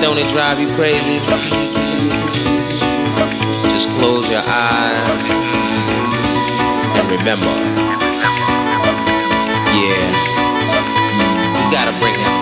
Don't it drive you crazy? Just close your eyes and remember. Yeah, you gotta bring it.